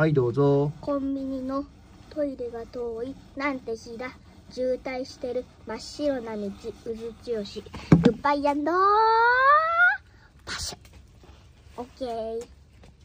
はいどうぞ。コンビニのトイレが遠いなんて日だ渋滞してる。真っ白な道。うずちよし。グッバイアンドパシャ。オッケー。